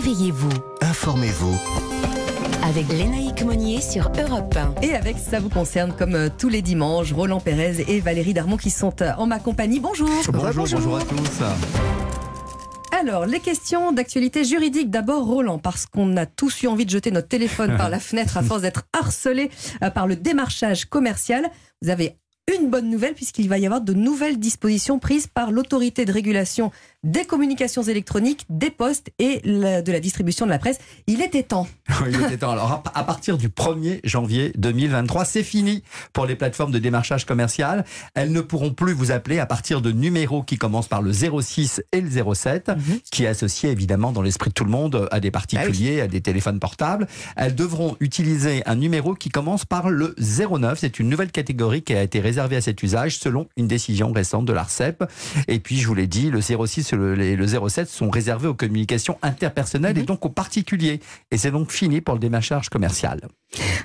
Réveillez-vous. Informez-vous. Avec Lénaïque Monnier sur Europe 1. Et avec Ça vous concerne, comme euh, tous les dimanches, Roland Pérez et Valérie Darmon qui sont euh, en ma compagnie. Bonjour. Bonjour, bonjour à tous. Alors, les questions d'actualité juridique. D'abord, Roland, parce qu'on a tous eu envie de jeter notre téléphone par la fenêtre à force d'être harcelé euh, par le démarchage commercial. Vous avez une bonne nouvelle puisqu'il va y avoir de nouvelles dispositions prises par l'autorité de régulation des communications électroniques, des postes et de la distribution de la presse. Il était temps. Oui, il était temps. Alors, à à partir du 1er janvier 2023, c'est fini pour les plateformes de démarchage commercial. Elles ne pourront plus vous appeler à partir de numéros qui commencent par le 06 et le 07, qui est associé évidemment dans l'esprit de tout le monde à des particuliers, à des téléphones portables. Elles devront utiliser un numéro qui commence par le 09. C'est une nouvelle catégorie qui a été réservée à cet usage selon une décision récente de l'ARCEP. Et puis, je vous l'ai dit, le 06 et le, et le 07 sont réservés aux communications interpersonnelles et donc aux particuliers. Et c'est donc fini pour le démarchage commercial.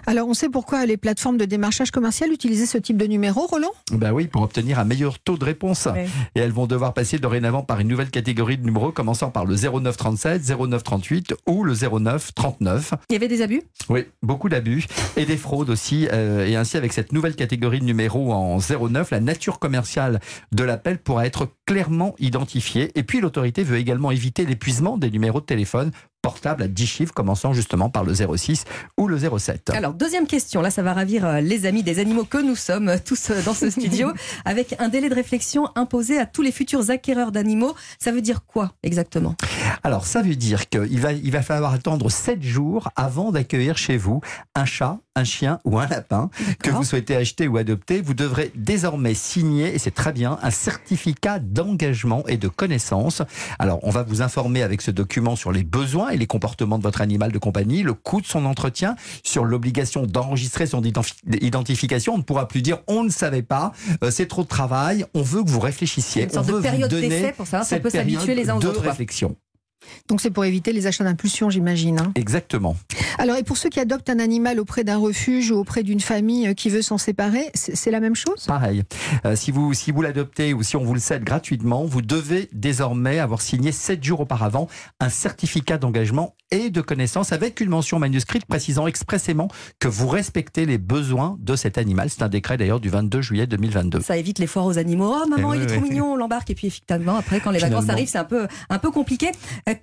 Alors, on sait pourquoi les plateformes de démarchage commercial utilisaient ce type de numéro, Roland? Ben oui, pour obtenir un meilleur taux de réponse. Et elles vont devoir passer dorénavant par une nouvelle catégorie de numéros commençant par le 0937, 0938 ou le 0939. Il y avait des abus? Oui, beaucoup d'abus et des fraudes aussi. euh, et ainsi, avec cette nouvelle catégorie de numéros en 09, la nature commerciale de l'appel pourra être clairement identifiée. Et puis, l'autorité veut également éviter l'épuisement des numéros de téléphone portables à 10 chiffres, commençant justement par le 06 ou le 07. Alors, deuxième question. Là, ça va ravir euh, les amis des animaux que nous sommes, euh, tous euh, dans ce studio, avec un délai de réflexion imposé à tous les futurs acquéreurs d'animaux. Ça veut dire quoi exactement? Alors, ça veut dire qu'il va, il va falloir attendre 7 jours avant d'accueillir chez vous un chat, un chien ou un lapin que vous souhaitez acheter ou adopter. Vous devrez désormais signer, et c'est très bien, un certificat d'engagement et de connaissance. Alors, on va vous informer avec ce document sur les besoins et les comportements de votre animal de compagnie, le coût de son entretien, sur l'obligation d'enregistrer son identifi- identification. On ne pourra plus dire on ne savait pas, euh, c'est trop de travail, on veut que vous réfléchissiez. Une sorte on de veut vous période d'essai pour savoir si on peut s'habituer les uns aux de autres. réflexion. Donc, c'est pour éviter les achats d'impulsion, j'imagine. hein. Exactement. Alors, et pour ceux qui adoptent un animal auprès d'un refuge ou auprès d'une famille euh, qui veut s'en séparer, c'est la même chose? Pareil. Euh, si vous, si vous l'adoptez ou si on vous le cède gratuitement, vous devez désormais avoir signé 7 jours auparavant un certificat d'engagement et de connaissance avec une mention manuscrite précisant expressément que vous respectez les besoins de cet animal. C'est un décret d'ailleurs du 22 juillet 2022. Ça évite les foires aux animaux. Oh maman, Eh il est oui, trop oui. mignon, on l'embarque. Et puis effectivement, après, quand les vacances arrivent, c'est un peu, un peu compliqué.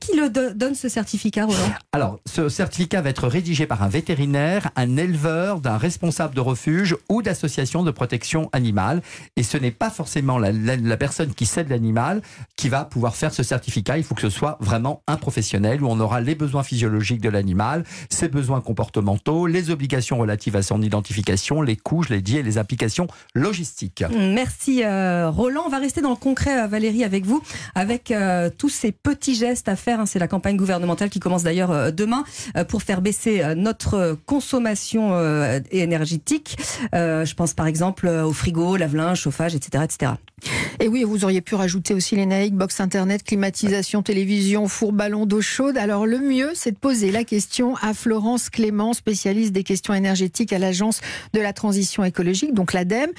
Qui le do- donne ce certificat, Roland? Alors, ce certificat va être rédigé par un vétérinaire, un éleveur, d'un responsable de refuge ou d'association de protection animale. Et ce n'est pas forcément la, la- la personne qui cède l'animal qui va pouvoir faire ce certificat. Il faut que ce soit vraiment un professionnel où on aura les besoins physiologiques de l'animal, ses besoins comportementaux, les obligations relatives à son identification, les coûts, je l'ai dit, et les applications logistiques. Merci euh, Roland. On va rester dans le concret, euh, Valérie, avec vous, avec euh, tous ces petits gestes à faire. hein. C'est la campagne gouvernementale qui commence d'ailleurs euh, demain euh, pour faire baisser euh, notre consommation euh, énergétique. Euh, je pense par exemple euh, au frigo, lave-linge, chauffage, etc., etc. Et oui, vous auriez pu rajouter aussi les naïcs, box internet, climatisation, télévision, four, ballon d'eau chaude. Alors le mieux, c'est de poser la question à Florence Clément, spécialiste des questions énergétiques à l'Agence de la transition écologique, donc l'ADEME.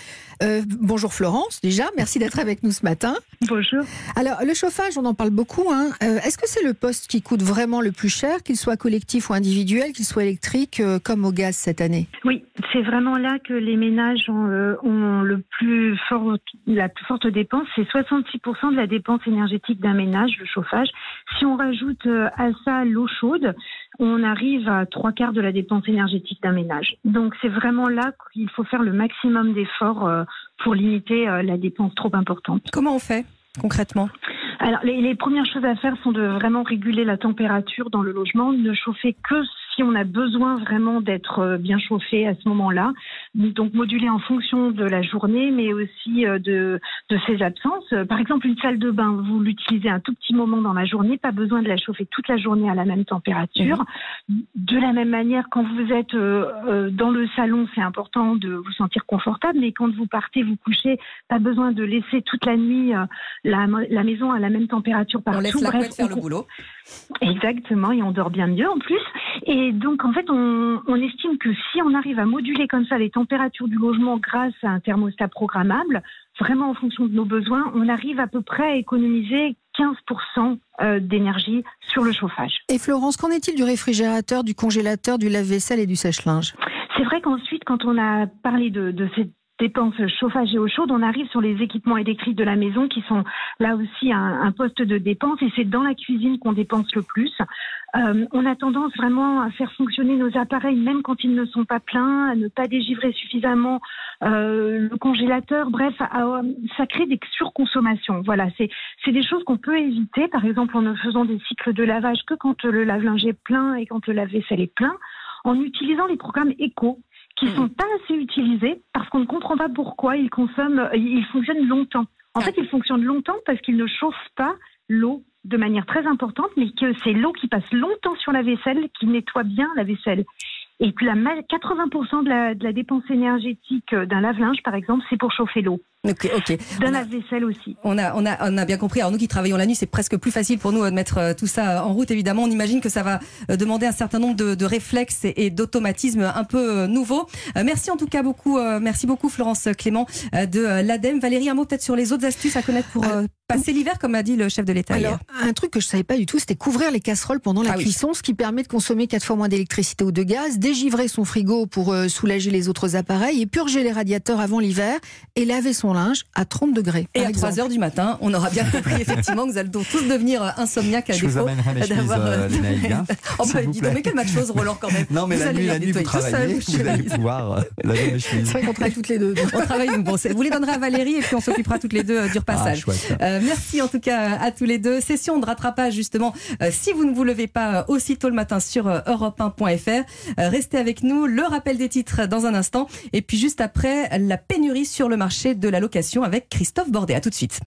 Euh, bonjour Florence, déjà, merci d'être avec nous ce matin. Bonjour. Alors le chauffage, on en parle beaucoup. hein. Euh, Est-ce que c'est le poste qui coûte vraiment le plus cher, qu'il soit collectif ou individuel, qu'il soit électrique, euh, comme au gaz cette année Oui, c'est vraiment là que les ménages ont, euh, ont le plus fort, la plus forte dépense. C'est 66% de la dépense énergétique d'un ménage, le chauffage. Si on rajoute euh, à ça l'eau chaude, on arrive à trois quarts de la dépense énergétique d'un ménage. Donc c'est vraiment là qu'il faut faire le maximum d'efforts euh, pour limiter euh, la dépense trop importante. Comment on fait concrètement? Alors, les, les premières choses à faire sont de vraiment réguler la température dans le logement, ne chauffer que si on a besoin vraiment d'être euh, bien chauffé à ce moment-là. Donc, moduler en fonction de la journée, mais aussi euh, de, de ses absences. Euh, Par exemple, une salle de bain, vous l'utilisez un tout petit moment dans la journée, pas besoin de la chauffer toute la journée à la même température. De la même manière, quand vous êtes dans le salon, c'est important de vous sentir confortable, mais quand vous partez vous coucher, pas besoin de laisser toute la nuit la, la maison à la même température partout. On laisse la Bref, faire on- le boulot. Exactement, et on dort bien mieux en plus. Et donc, en fait, on, on estime que si on arrive à moduler comme ça les températures du logement grâce à un thermostat programmable, vraiment en fonction de nos besoins, on arrive à peu près à économiser 15% euh, d'énergie sur le chauffage. Et Florence, qu'en est-il du réfrigérateur, du congélateur, du lave-vaisselle et du sèche-linge? C'est vrai qu'ensuite, quand on a parlé de, de ces dépenses chauffage et eau chaude, on arrive sur les équipements électriques de la maison qui sont là aussi un, un poste de dépense et c'est dans la cuisine qu'on dépense le plus. Euh, on a tendance vraiment à faire fonctionner nos appareils même quand ils ne sont pas pleins, à ne pas dégivrer suffisamment euh, le congélateur. Bref, à- ça crée des surconsommations. Voilà, c'est c'est des choses qu'on peut éviter, par exemple en ne faisant des cycles de lavage que quand le lave-linge est plein et quand le lave-vaisselle est plein, en utilisant les programmes éco qui sont pas assez utilisés parce qu'on ne comprend pas pourquoi ils consomment, ils fonctionnent longtemps. En fait, ils fonctionnent longtemps parce qu'ils ne chauffent pas l'eau de manière très importante, mais que c'est l'eau qui passe longtemps sur la vaisselle qui nettoie bien la vaisselle. Et que la ma- 80% de la, de la dépense énergétique euh, d'un lave-linge, par exemple, c'est pour chauffer l'eau. Ok, ok. D'un On a- lave-vaisselle aussi. On a, on, a, on a bien compris. Alors nous qui travaillons la nuit, c'est presque plus facile pour nous euh, de mettre euh, tout ça en route. Évidemment, on imagine que ça va euh, demander un certain nombre de, de réflexes et, et d'automatismes un peu nouveaux. Euh, merci en tout cas beaucoup. euh, merci beaucoup Florence Clément euh, de l'ADEME. Valérie, un mot peut-être sur les autres astuces à connaître pour euh, passer l'hiver, comme a dit le chef de l'État hier. Alors, un truc que je savais pas du tout, c'était couvrir les casseroles pendant la Ah oui. cuisson, ce qui permet de consommer quatre fois moins d'électricité ou de gaz, dégivrer son frigo pour soulager les autres appareils et purger les radiateurs avant l'hiver et laver son linge à 30 degrés. Et à exemple. 3 heures du matin, on aura bien compris effectivement que vous allez donc tous devenir euh, insomniaques à Je vous défaut d'avoir. euh, Lénaïque, hein, oh bah dis donc, mais quelle match chose Roland quand même. Non, mais Vous la nuit, la nuit, vous travaillez, vous allez pouvoir euh, laver mes chemises. C'est vrai qu'on travaille toutes les deux. On travaille nous. Bon, vous les donnerez à Valérie et puis on s'occupera toutes les deux euh, du Ah, repassage. chouette. Euh, merci en tout cas à tous les deux. Session de rattrapage justement. euh, si vous ne vous levez pas euh, aussitôt le matin sur euh, europe1.fr, euh, restez avec nous. Le rappel des titres dans un instant. Et puis juste après, la pénurie sur le marché de la avec Christophe Bordet. À tout de suite.